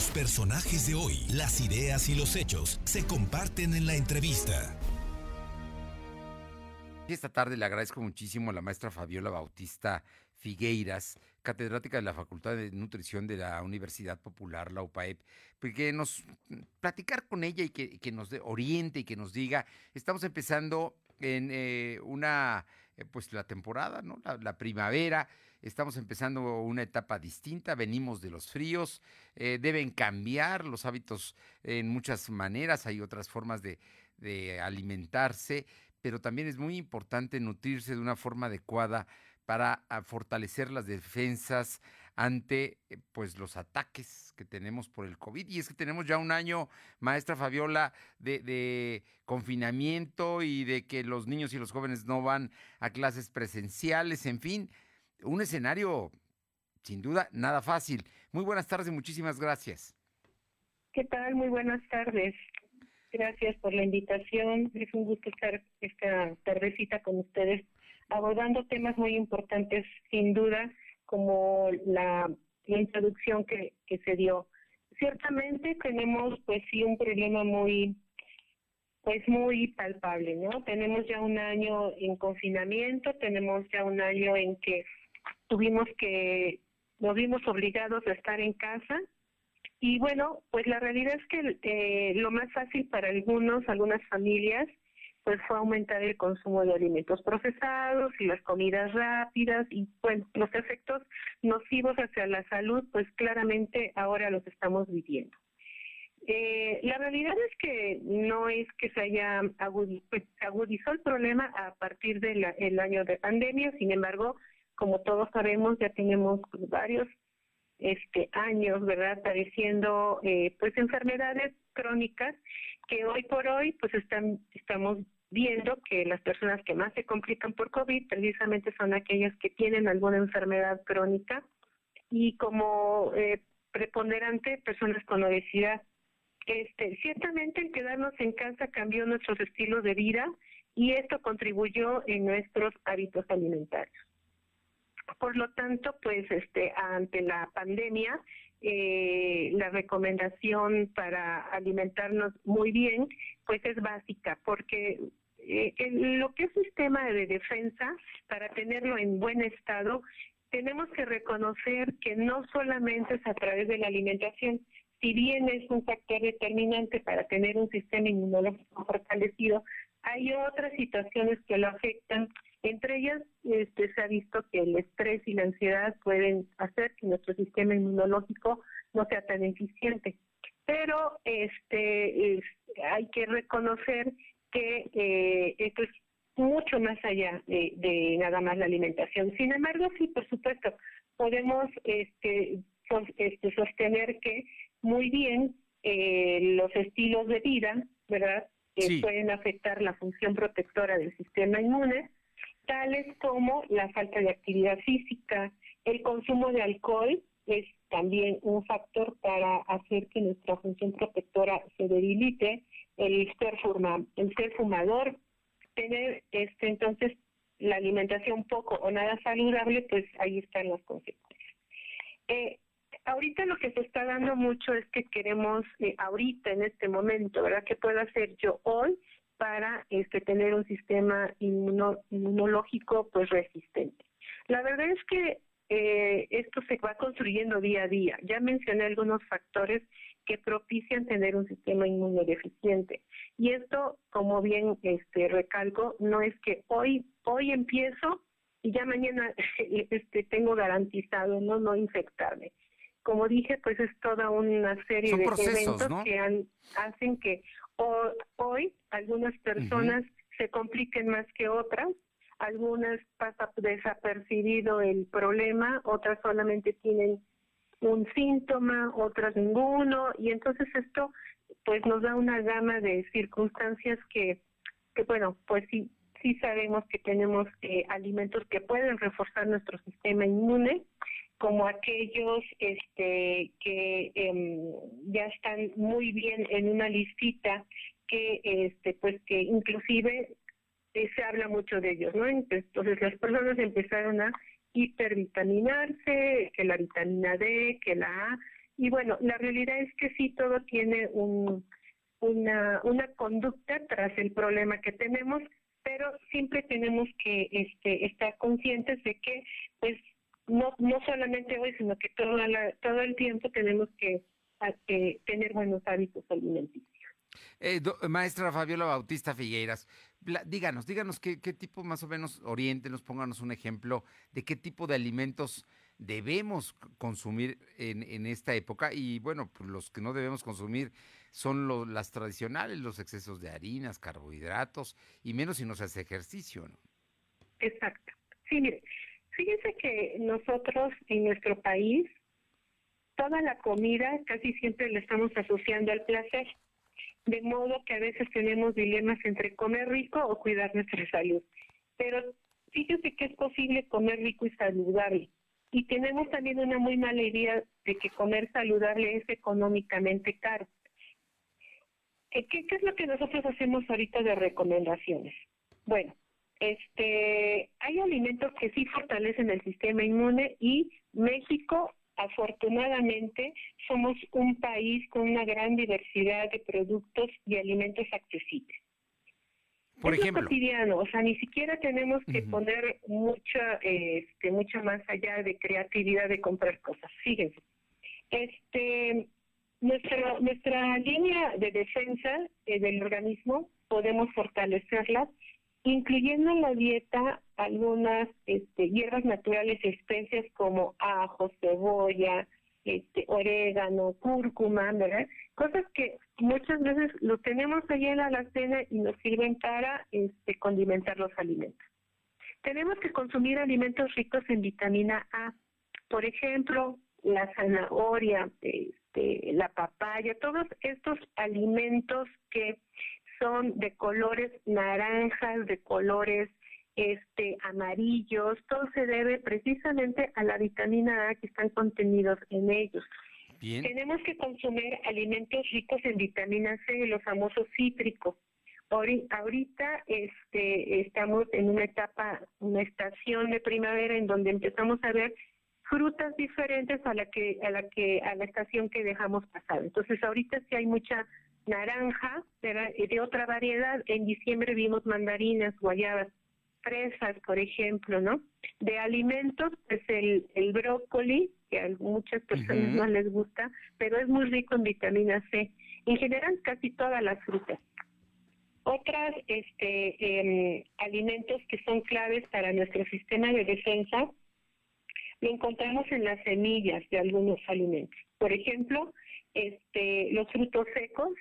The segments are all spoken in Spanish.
Los personajes de hoy, las ideas y los hechos se comparten en la entrevista. Esta tarde le agradezco muchísimo a la maestra Fabiola Bautista Figueiras, catedrática de la Facultad de Nutrición de la Universidad Popular, la UPAEP, porque nos platicar con ella y que, nos oriente y que nos diga, estamos empezando en eh, una, pues la temporada, ¿no? La, primavera, estamos empezando una etapa distinta, venimos de los fríos, eh, deben cambiar los hábitos en muchas maneras, hay otras formas de, de alimentarse, pero también es muy importante nutrirse de una forma adecuada para ah, fortalecer las defensas ante eh, pues los ataques que tenemos por el COVID. Y es que tenemos ya un año, maestra Fabiola, de, confinamiento y de que los niños y los jóvenes no van a clases presenciales, en fin, un escenario sin duda nada fácil. Muy buenas tardes y muchísimas gracias. ¿Qué tal? Muy buenas tardes. Gracias por la invitación. Es un gusto estar esta tardecita con ustedes abordando temas muy importantes, sin duda, como la, introducción que, que se dio. Ciertamente tenemos, pues sí, un problema muy, pues muy palpable, ¿no? Tenemos ya un año en confinamiento, tenemos ya un año en que tuvimos que, nos vimos obligados a estar en casa, y bueno, pues la realidad es que eh, lo más fácil para algunos, algunas familias, pues fue aumentar el consumo de alimentos procesados y las comidas rápidas y bueno, los efectos nocivos hacia la salud, pues claramente ahora los estamos viviendo. Eh, la realidad es que no es que se haya pues, agudizado el problema a partir del año de pandemia, sin embargo, como todos sabemos, ya tenemos varios este años, ¿verdad? Padeciendo eh, pues enfermedades crónicas que hoy por hoy pues están estamos viendo que las personas que más se complican por COVID precisamente son aquellas que tienen alguna enfermedad crónica y como eh, preponderante personas con obesidad. Este, ciertamente el quedarnos en casa cambió nuestros estilos de vida y esto contribuyó en nuestros hábitos alimentarios. Por lo tanto, pues este ante la pandemia, eh, la recomendación para alimentarnos muy bien, pues es básica, porque eh, lo que es sistema de defensa, para tenerlo en buen estado, tenemos que reconocer que no solamente es a través de la alimentación, si bien es un factor determinante para tener un sistema inmunológico fortalecido, hay otras situaciones que lo afectan entre ellas, este, se ha visto que el estrés y la ansiedad pueden hacer que nuestro sistema inmunológico no sea tan eficiente. Pero este, hay que reconocer que eh, esto es mucho más allá de, nada más la alimentación. Sin embargo, sí, por supuesto, podemos este, este sostener que muy bien eh, los estilos de vida, ¿verdad? que pueden afectar la función protectora del sistema inmune, tales como la falta de actividad física, el consumo de alcohol es también un factor para hacer que nuestra función protectora se debilite, el ser, el ser fumador, tener este entonces la alimentación poco o nada saludable, pues ahí están las consecuencias. Eh, ahorita lo que se está dando mucho es que queremos, eh, ahorita en este momento, ¿verdad? ¿Qué puedo hacer yo hoy para este, tener un sistema inmunológico pues resistente. La verdad es que eh, esto se va construyendo día a día. Ya mencioné algunos factores que propician tener un sistema inmunodeficiente. Y esto, como bien este recalco, no es que hoy hoy empiezo y ya mañana este tengo garantizado no no infectarme. Como dije, pues es toda una serie de eventos que han, hacen que hoy algunas personas se compliquen más que otras, algunas pasa desapercibido el problema, otras solamente tienen un síntoma, otras ninguno, y entonces esto pues nos da una gama de circunstancias que, que bueno, pues sí, sí sabemos que tenemos eh, alimentos que pueden reforzar nuestro sistema inmune, como aquellos este, que em, ya están muy bien en una listita que este pues que inclusive eh, se habla mucho de ellos, ¿no? Entonces las personas empezaron a hipervitaminarse, que la vitamina D, que la A, Y bueno, la realidad es que sí, todo tiene un, una, conducta tras el problema que tenemos, pero siempre tenemos que este, estar conscientes de que, pues, no, no solamente hoy, sino que todo, la, todo el tiempo tenemos que, tener buenos hábitos alimenticios. Eh, maestra Fabiola Bautista Figueiras, díganos, díganos qué, qué tipo más o menos, oriéntenos, pónganos un ejemplo de qué tipo de alimentos debemos consumir en, en esta época y bueno, pues los que no debemos consumir son las tradicionales, los excesos de harinas, carbohidratos y menos si no se hace ejercicio, ¿no? Exacto. Sí, mire, fíjense que nosotros en nuestro país toda la comida casi siempre la estamos asociando al placer, de modo que a veces tenemos dilemas entre comer rico o cuidar nuestra salud. Pero fíjense que es posible comer rico y saludable y tenemos también una muy mala idea de que comer saludable es económicamente caro. Eh, ¿Qué, ¿Qué, es lo que nosotros hacemos ahorita de recomendaciones? Bueno, este, hay alimentos que sí fortalecen el sistema inmune y México, afortunadamente, somos un país con una gran diversidad de productos y alimentos accesibles. Por es ejemplo. cotidiano, o sea, ni siquiera tenemos que poner mucha, este, mucha más allá de creatividad de comprar cosas. Fíjense, este, nuestra nuestra línea de defensa eh, del organismo podemos fortalecerla, incluyendo en la dieta algunas este, hierbas naturales, especias como ajo, cebolla, este, orégano, cúrcuma, ¿verdad? Cosas que muchas veces lo tenemos ahí en la alacena y nos sirven para este, condimentar los alimentos. Tenemos que consumir alimentos ricos en vitamina A, por ejemplo, la zanahoria, este, la papaya, todos estos alimentos que son de colores naranjas, de colores este, amarillos, todo se debe precisamente a la vitamina A que están contenidos en ellos. Tenemos que consumir alimentos ricos en vitamina C, los famosos cítricos. Ahorita este, estamos en una etapa, una estación de primavera en donde empezamos a ver frutas diferentes a la que a la que a la estación que dejamos pasar. Entonces ahorita sí hay mucha naranja de otra variedad. En diciembre vimos mandarinas, guayabas fresas, por ejemplo, ¿no? De alimentos, pues el, el brócoli, que a muchas personas no les gusta, pero es muy rico en vitamina C. En general, casi todas las frutas. Otras este, em, alimentos que son claves para nuestro sistema de defensa lo encontramos en las semillas de algunos alimentos. Por ejemplo, este, los frutos secos,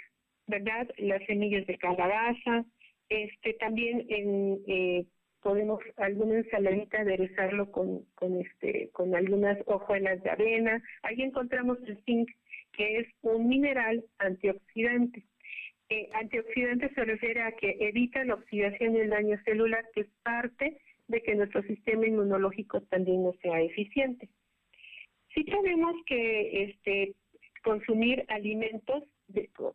¿verdad? Las semillas de calabaza, este, también en eh, podemos alguna ensaladita aderezarlo con, con este con algunas hojuelas de avena. Ahí encontramos el zinc que es un mineral antioxidante. Eh, antioxidante se refiere a que evita la oxidación y el daño celular que es parte de que nuestro sistema inmunológico también no sea eficiente. Sí tenemos que este consumir alimentos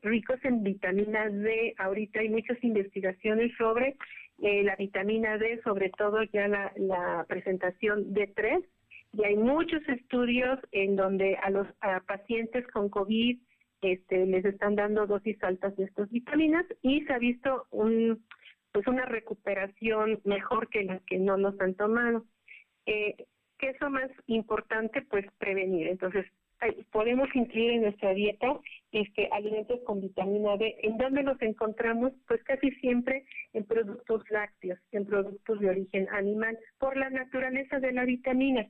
ricos en vitamina D ahorita hay muchas investigaciones sobre eh, la vitamina D, sobre todo ya la, la presentación D3, y hay muchos estudios en donde a los pacientes con COVID este, les están dando dosis altas de estas vitaminas y se ha visto un, pues una recuperación mejor que las que no los han tomado. Eh, ¿Qué es lo más importante? Pues prevenir. Entonces, podemos incluir en nuestra dieta este, alimentos con vitamina D. ¿En dónde los encontramos? Pues casi siempre en productos lácteos, en productos de origen animal, por la naturaleza de la vitamina.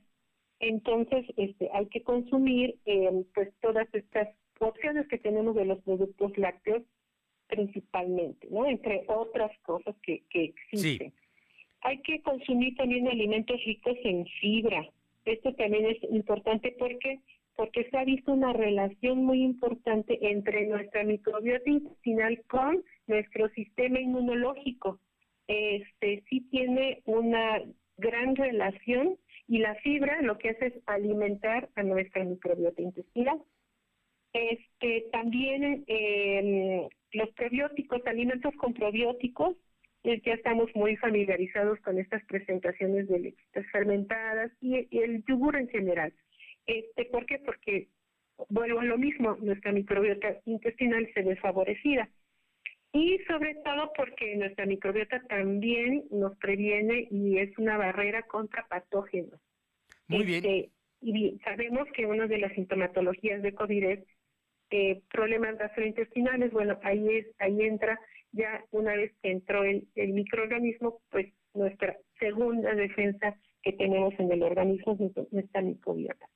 Entonces, este, hay que consumir eh, pues todas estas opciones que tenemos de los productos lácteos principalmente, ¿no? Entre otras cosas que, que existen. Hay que consumir también alimentos ricos en fibra. Esto también es importante porque porque se ha visto una relación muy importante entre nuestra microbiota intestinal con nuestro sistema inmunológico. Este sí tiene una gran relación y la fibra lo que hace es alimentar a nuestra microbiota intestinal. Este también em, los probióticos, alimentos con probióticos, ya estamos muy familiarizados con estas presentaciones de lechitas fermentadas y el yogur en general este, ¿Por qué? Porque vuelvo a lo mismo, nuestra microbiota intestinal se ve favorecida. Y sobre todo porque nuestra microbiota también nos previene y es una barrera contra patógenos. Muy bien. Este, y sabemos que una de las sintomatologías de COVID es eh, problemas gastrointestinales. Bueno, ahí es, ahí entra ya una vez que entró el, el microorganismo, pues nuestra segunda defensa que tenemos en el organismo es nuestra microbiota.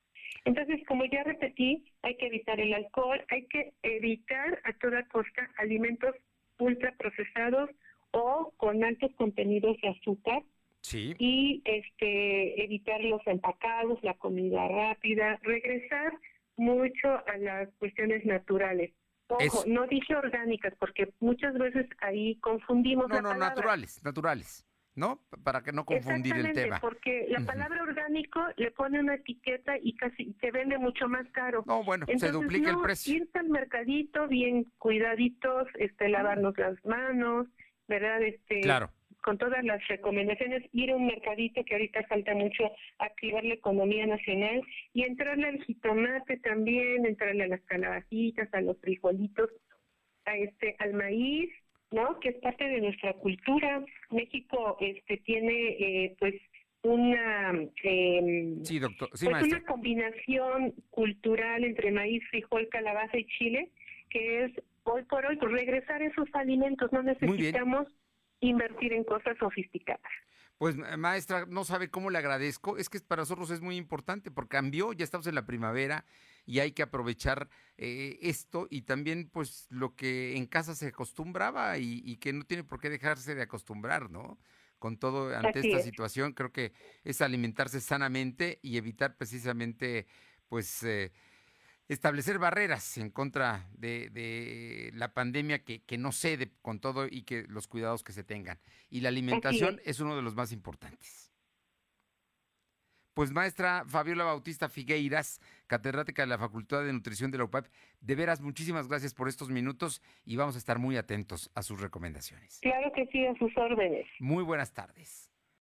Repetí, hay que evitar el alcohol, hay que evitar a toda costa alimentos ultraprocesados o con altos contenidos de azúcar. Sí. Y este evitar los empacados, la comida rápida, regresar mucho a las cuestiones naturales. Ojo, no dije orgánicas porque muchas veces ahí confundimos. No, no, naturales, naturales. ¿No? Para que no confundir el tema. porque la palabra orgánico le pone una etiqueta y casi se vende mucho más caro. No, bueno, se duplica el precio. Irse al mercadito bien cuidaditos, este, lavarnos las manos, ¿verdad? Este, claro. Con todas las recomendaciones, ir a un mercadito que ahorita falta mucho activar la economía nacional y entrarle al jitomate también, entrarle a las calabacitas, a los frijolitos, a este, al maíz, ¿no? Que es parte de nuestra cultura. México este tiene eh, pues una eh, sí, doctor. pues una combinación cultural entre maíz, frijol, calabaza y chile, que es hoy por hoy pues, regresar esos alimentos. No necesitamos invertir en cosas sofisticadas. Pues maestra, no sabe cómo le agradezco. Es que para nosotros es muy importante porque cambió, ya estamos en la primavera y hay que aprovechar eh, esto y también pues lo que en casa se acostumbraba y, que no tiene por qué dejarse de acostumbrar, ¿no? Con todo ante esta situación creo que es alimentarse sanamente y evitar precisamente pues eh, establecer barreras en contra de, la pandemia que, que, no cede con todo y que los cuidados que se tengan. Y la alimentación es uno de los más importantes. Pues maestra Fabiola Bautista Figueiras, catedrática de la Facultad de Nutrición de la UPAP, de veras muchísimas gracias por estos minutos y vamos a estar muy atentos a sus recomendaciones. Claro que sí, a sus órdenes. Muy buenas tardes.